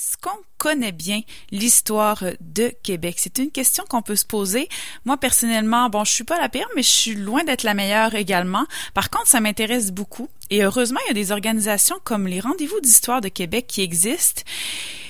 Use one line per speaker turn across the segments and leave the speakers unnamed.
Est-ce qu'on connaît bien l'histoire de Québec? C'est une question qu'on peut se poser. Moi, personnellement, bon, je suis pas la pire, mais je suis loin d'être la meilleure également. Par contre, ça m'intéresse beaucoup. Et heureusement, il y a des organisations comme les Rendez-vous d'histoire de Québec qui existent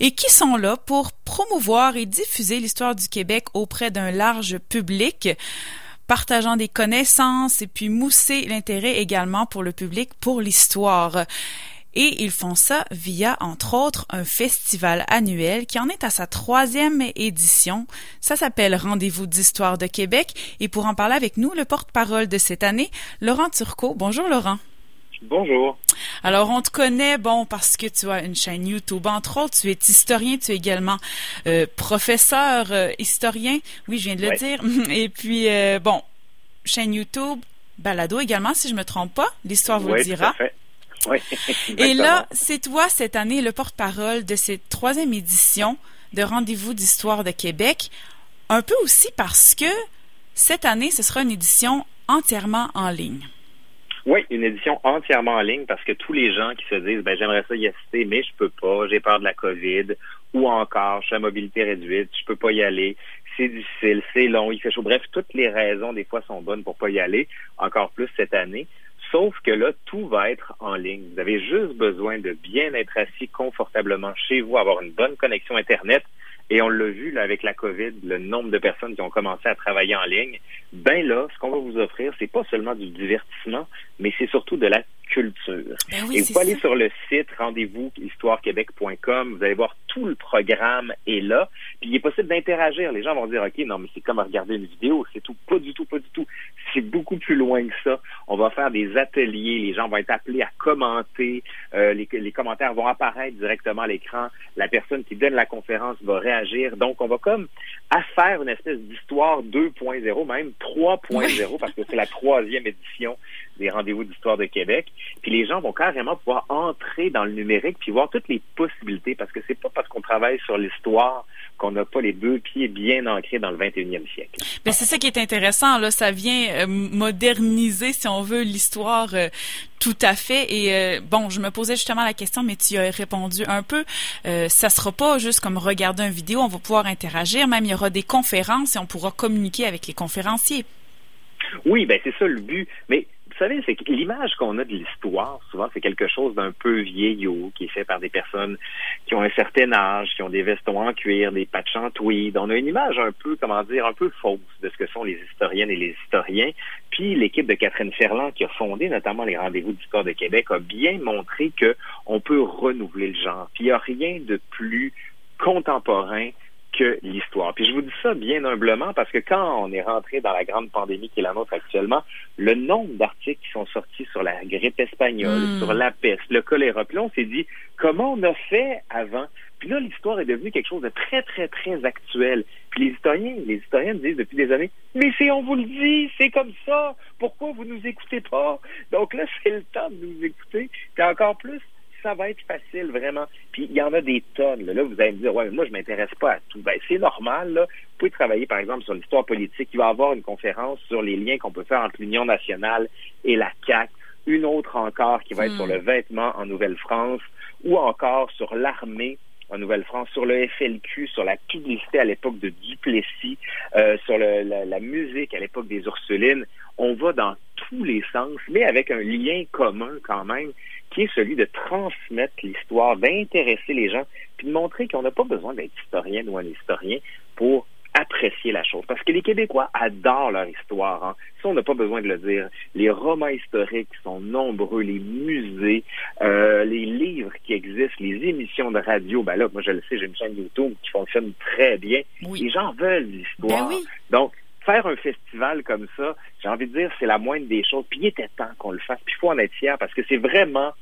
et qui sont là pour promouvoir et diffuser l'histoire du Québec auprès d'un large public partageant des connaissances et puis mousser l'intérêt également pour le public pour l'histoire. Et ils font ça via, entre autres, un festival annuel qui en est à sa troisième édition. Ça s'appelle Rendez-vous d'histoire de Québec. Et pour en parler avec nous, le porte-parole de cette année, Laurent Turcot. Bonjour Laurent.
Bonjour.
Alors, on te connaît, bon, parce que tu as une chaîne YouTube. Entre autres, tu es historien, tu es également euh, professeur euh, historien. Oui, je viens de le dire. Et puis, euh, bon, chaîne YouTube, balado également, si je me trompe pas. L'histoire vous le dira.
Tout à fait. Oui,
Et là, c'est toi cette année le porte-parole de cette troisième édition de Rendez-vous d'histoire de Québec. Un peu aussi parce que cette année, ce sera une édition entièrement en ligne.
Oui, une édition entièrement en ligne parce que tous les gens qui se disent ben j'aimerais ça y assister, mais je peux pas, j'ai peur de la COVID, ou encore je suis à mobilité réduite, je peux pas y aller, c'est difficile, c'est long, il fait chaud. Bref, toutes les raisons des fois sont bonnes pour pas y aller, encore plus cette année. Sauf que là, tout va être en ligne. Vous avez juste besoin de bien être assis confortablement chez vous, avoir une bonne connexion Internet. Et on l'a vu avec la COVID, le nombre de personnes qui ont commencé à travailler en ligne. Ben là, ce qu'on va vous offrir, c'est pas seulement du divertissement, mais c'est surtout de la culture.
Ben oui,
et vous pouvez aller
ça.
sur le site rendez-vous histoirequebec.com, vous allez voir tout le programme est là, puis il est possible d'interagir. Les gens vont dire OK, non, mais c'est comme regarder une vidéo, c'est tout pas du tout pas du tout. C'est beaucoup plus loin que ça. On va faire des ateliers, les gens vont être appelés à commenter, euh, les, les commentaires vont apparaître directement à l'écran, la personne qui donne la conférence va réagir. Donc on va comme à faire une espèce d'histoire 2.0, même 3.0 parce que c'est la troisième édition des rendez-vous d'histoire de Québec. Puis les gens vont carrément pouvoir entrer dans le numérique puis voir toutes les possibilités parce que c'est pas parce qu'on travaille sur l'histoire qu'on n'a pas les deux pieds bien ancrés dans le 21e siècle.
Ben, c'est ça qui est intéressant. Là, ça vient euh, moderniser, si on veut, l'histoire euh, tout à fait. Et euh, bon, je me posais justement la question, mais tu y as répondu un peu. Euh, ça sera pas juste comme regarder une vidéo. On va pouvoir interagir. Même il y aura des conférences et on pourra communiquer avec les conférenciers.
Oui, ben c'est ça le but. Mais savez, c'est l'image qu'on a de l'histoire, souvent, c'est quelque chose d'un peu vieillot, qui est fait par des personnes qui ont un certain âge, qui ont des vestons en cuir, des patchs en tweed. On a une image un peu, comment dire, un peu fausse de ce que sont les historiennes et les historiens. Puis l'équipe de Catherine Ferland, qui a fondé notamment les rendez-vous d'histoire de Québec, a bien montré que on peut renouveler le genre. Puis il n'y a rien de plus contemporain que l'histoire. Puis je vous dis ça bien humblement parce que quand on est rentré dans la grande pandémie qui est la nôtre actuellement, le nombre d'articles qui sont sortis sur la grippe espagnole,
Mm.
sur la peste, le choléra, puis là on s'est dit comment on a fait avant? Puis là l'histoire est devenue quelque chose de très très très actuel. Puis les historiens, les historiennes disent depuis des années, mais c'est on vous le dit, c'est comme ça. Pourquoi vous nous écoutez pas Donc là c'est le temps de nous écouter. Puis encore plus ça va être facile, vraiment. Puis il y en a des tonnes. Là, Là, vous allez me dire, ouais, mais moi, je m'intéresse pas à tout. Ben, c'est normal, là. Vous pouvez travailler, par exemple, sur l'histoire politique. Il va y avoir une conférence sur les liens qu'on peut faire entre l'Union nationale et la CAQ. Une autre encore qui va être
Hmm.
sur le vêtement en Nouvelle-France ou encore sur l'armée en Nouvelle-France, sur le FLQ, sur la publicité à l'époque de Duplessis, euh, sur le- la, la musique à l'époque des Ursulines. On va dans tous les sens, mais avec un lien commun quand même, qui est celui de transmettre l'histoire, d'intéresser les gens, puis de montrer qu'on n'a pas besoin d'être historienne ou un historien pour apprécier la chose. Parce que les Québécois adorent leur histoire. Hein. Ça, on n'a pas besoin de le dire. Les romans historiques sont nombreux, les musées, euh, les livres qui existent, les émissions de radio. Ben là, moi, je le sais, j'ai une chaîne YouTube qui fonctionne très bien.
Oui.
Les gens veulent l'histoire.
Ben oui.
Donc, faire un festival comme ça, j'ai envie de dire, c'est la moindre des choses. Puis il était temps qu'on le fasse. Puis il faut en être fier parce que c'est vraiment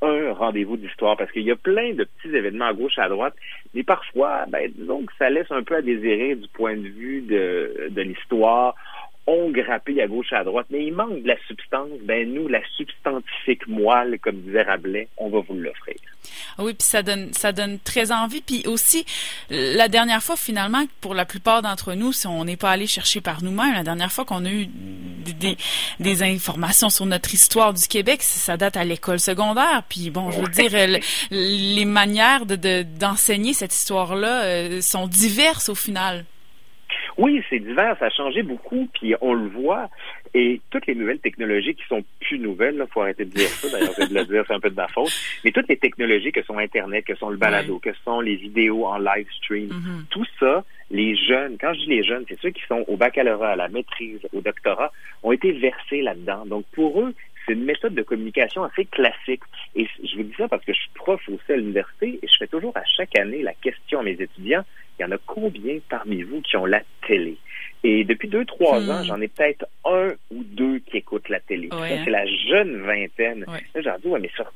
un rendez-vous d'histoire parce qu'il y a plein de petits événements à gauche, à droite, mais parfois, ben, disons que ça laisse un peu à désirer du point de vue de, de l'histoire. Ont grappé à gauche et à droite, mais il manque de la substance. Ben nous, la substantifique moelle, comme disait Rabelais, on va vous l'offrir.
Ah oui, puis ça donne ça donne très envie. Puis aussi, la dernière fois, finalement, pour la plupart d'entre nous, si on n'est pas allé chercher par nous-mêmes, la dernière fois qu'on a eu des, informations sur notre histoire du Québec, ça date à l'école secondaire. Puis bon, je veux dire, les manières de d'enseigner cette histoire-là euh, sont diverses au final.
Oui, c'est divers, ça a changé beaucoup, puis on le voit. Et toutes les nouvelles technologies qui sont plus nouvelles, il faut arrêter de dire ça, d'ailleurs, je vais le dire, c'est un peu de ma faute, mais toutes les technologies que sont Internet, que sont le balado, que sont les vidéos en live stream, mm-hmm. tout ça, les jeunes, quand je dis les jeunes, c'est ceux qui sont au baccalauréat, à la maîtrise, au doctorat, ont été versés là-dedans. Donc pour eux, c'est une méthode de communication assez classique. Et je vous dis ça parce que je suis prof aussi à l'université et je fais toujours à chaque année la question à mes étudiants, il y en a combien parmi vous qui ont la télé? Et depuis deux, trois hmm. ans, j'en ai peut-être un ou deux qui écoutent la télé. Hein. C'est la jeune vingtaine. Là, j'en dis, ouais, mais sur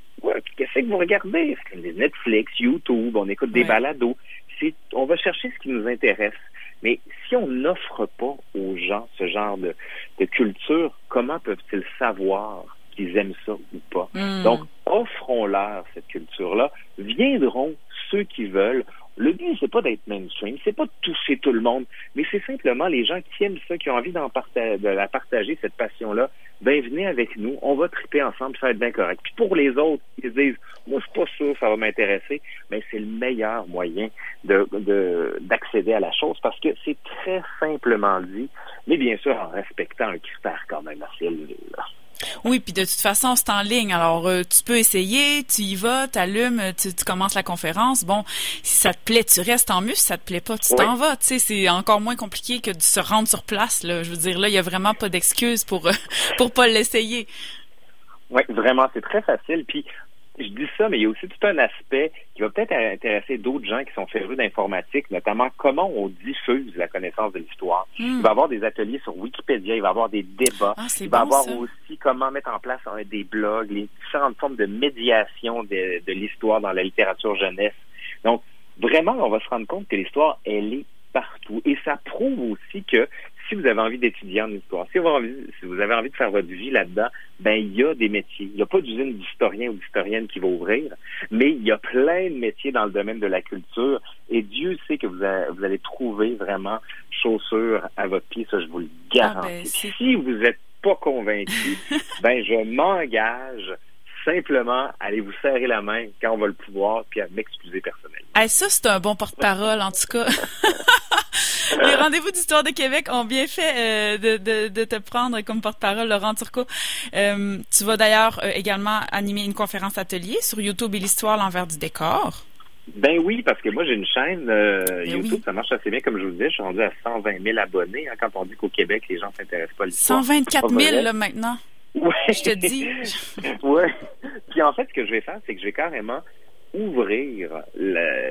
qu'est-ce que vous regardez? C'est Netflix, YouTube, on écoute des balados. On va chercher ce qui nous intéresse. Mais si on n'offre pas aux gens ce genre de, de culture, comment peuvent-ils savoir qu'ils aiment ça ou pas? Hmm. Donc, offrons-leur cette culture-là. Viendront ceux qui veulent. Le but, c'est pas d'être mainstream, c'est pas de toucher tout le monde, mais c'est simplement les gens qui aiment ça, qui ont envie d'en partager, de la partager, cette passion-là, ben venez avec nous, on va triper ensemble, ça va être bien correct. Puis pour les autres, ils disent, moi je suis pas sûr, ça va m'intéresser, mais ben, c'est le meilleur moyen de d'accéder à la chose parce que c'est très simplement dit, mais bien sûr en respectant un critère quand même assez élevé.
Oui, puis de toute façon, c'est en ligne. Alors, euh, tu peux essayer, tu y vas, t'allumes, tu, tu commences la conférence. Bon, si ça te plaît, tu restes en mus. Si ça te plaît pas, tu t'en vas. Tu sais, c'est encore moins compliqué que de se rendre sur place. Là. Je veux dire, là, il y a vraiment pas d'excuse pour euh, pour pas l'essayer.
Oui, vraiment, c'est très facile. Puis je dis ça, mais il y a aussi tout un aspect qui va peut-être intéresser d'autres gens qui sont férus d'informatique, notamment comment on diffuse la connaissance de l'histoire. Hmm. Il va y avoir des ateliers sur Wikipédia, il va y avoir des débats,
ah,
il va y avoir aussi comment mettre en place des blogs, les différentes formes de médiation de, de l'histoire dans la littérature jeunesse. Donc, vraiment, on va se rendre compte que l'histoire, elle est partout. Et ça prouve aussi que si vous avez envie d'étudier en histoire, si vous, avez envie, si vous avez envie de faire votre vie là-dedans, ben il y a des métiers. Il n'y a pas d'usine d'historien ou d'historienne qui va ouvrir, mais il y a plein de métiers dans le domaine de la culture. Et Dieu sait que vous, allez trouver vraiment chaussures à votre pied, ça je vous le ah, ben, garantis. si vous n'êtes pas convaincu, ben je m'engage simplement à aller vous serrer la main quand on va le pouvoir, puis à m'excuser personnellement.
ça, c'est un bon porte-parole, en tout cas. Les rendez-vous d'histoire de Québec ont bien fait euh, de, de, te prendre comme porte-parole, Laurent Turcot. Euh, tu vas d'ailleurs euh, également animer une conférence atelier sur YouTube et l'histoire l'envers du décor.
Ben oui, parce que moi j'ai une chaîne ben YouTube, ça marche assez bien comme je vous disais. Je suis rendu à 120 000 abonnés. Hein, quand on dit qu'au Québec les gens s'intéressent pas à l'histoire.
124 000 là maintenant.
Ouais.
Je te dis.
ouais. Puis en fait, ce que je vais faire, c'est que je vais carrément ouvrir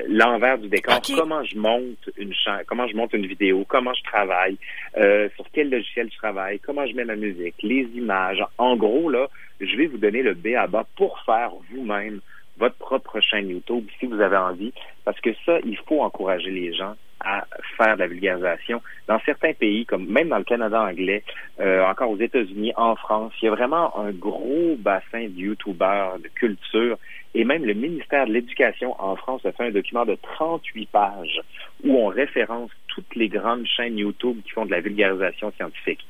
l'envers du décor. Comment je monte une comment je monte une vidéo, comment je travaille, euh, sur quel logiciel je travaille, comment je mets ma musique, les images. En gros, là, je vais vous donner le B à bas pour faire vous-même votre propre chaîne YouTube si vous avez envie, parce que ça, il faut encourager les gens à faire de la vulgarisation. Dans certains pays, comme même dans le Canada anglais, euh, encore aux États-Unis, en France, il y a vraiment un gros bassin de YouTubeurs, de culture, et même le ministère de l'Éducation en France a fait un document de 38 pages où on référence toutes les grandes chaînes YouTube qui font de la vulgarisation scientifique.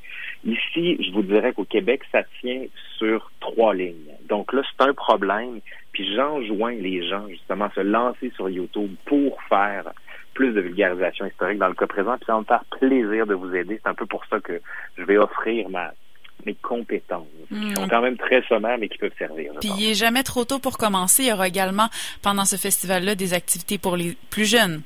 Ici, je vous dirais qu'au Québec, ça tient sur trois lignes. Donc là, c'est un problème. Puis j'enjoins les gens justement à se lancer sur YouTube pour faire plus de vulgarisation historique dans le cas présent, puis ça va me faire plaisir de vous aider. C'est un peu pour ça que je vais offrir ma mes compétences, qui hmm. sont quand même très sommaires, mais qui peuvent servir.
Puis il n'est jamais trop tôt pour commencer. Il y aura également, pendant ce festival-là, des activités pour les plus jeunes.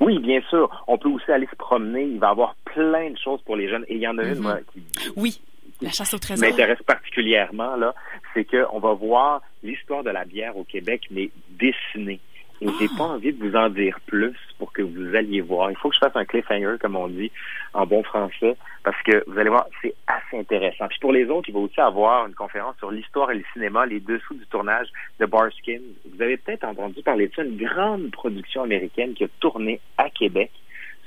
Oui, bien sûr. On peut aussi aller se promener. Il va y avoir plein de choses pour les jeunes. Et il y en a une, mhm. moi, qui...
Oui. La chasse au trésor.
M'intéresse particulièrement, là. C'est qu'on va voir l'histoire de la bière au Québec, mais dessinée. Et j'ai pas envie de vous en dire plus pour que vous alliez voir. Il faut que je fasse un cliffhanger, comme on dit en bon français, parce que vous allez voir, c'est assez intéressant. Puis pour les autres, il va aussi avoir une conférence sur l'histoire et le cinéma, les dessous du tournage de Barskin. Vous avez peut-être entendu parler de ça, une grande production américaine qui a tourné à Québec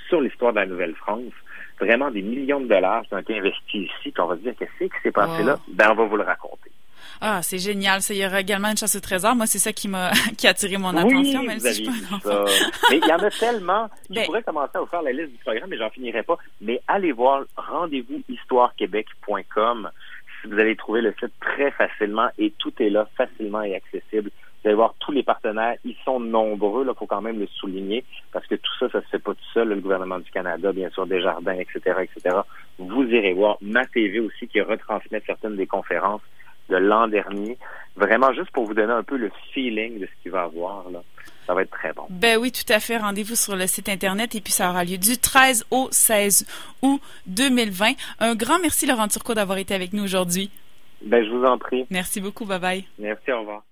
sur l'histoire de la Nouvelle-France. Vraiment des millions de dollars qui ont été investis ici, puis on va se dire qu'est-ce qui s'est passé là, ben on va vous le raconter.
Ah, c'est génial. Ça, il y aura également une chasse au trésor. Moi, c'est ça qui m'a qui a attiré mon attention,
même si je suis pas Mais il y en a tellement. Je ben pourrais commencer à vous faire la liste du programme, mais j'en finirai pas. Mais allez voir rendez-vous histoirequebec.com. Vous allez trouver le site très facilement et tout est là, facilement et accessible. Vous allez voir tous les partenaires. Ils sont nombreux, il faut quand même le souligner, parce que tout ça, ça se fait pas tout seul. Le gouvernement du Canada, bien sûr, Desjardins, etc., etc. Vous irez voir ma TV aussi qui retransmet certaines des conférences de l'an dernier. Vraiment juste pour vous donner un peu le feeling de ce qu'il va avoir. Là. Ça va être très bon.
Ben oui, tout à fait. Rendez-vous sur le site Internet et puis ça aura lieu du 13 au 16 août 2020. Un grand merci, Laurent Turcot, d'avoir été avec nous aujourd'hui.
Ben, je vous en prie.
Merci beaucoup. Bye bye.
Merci, au revoir.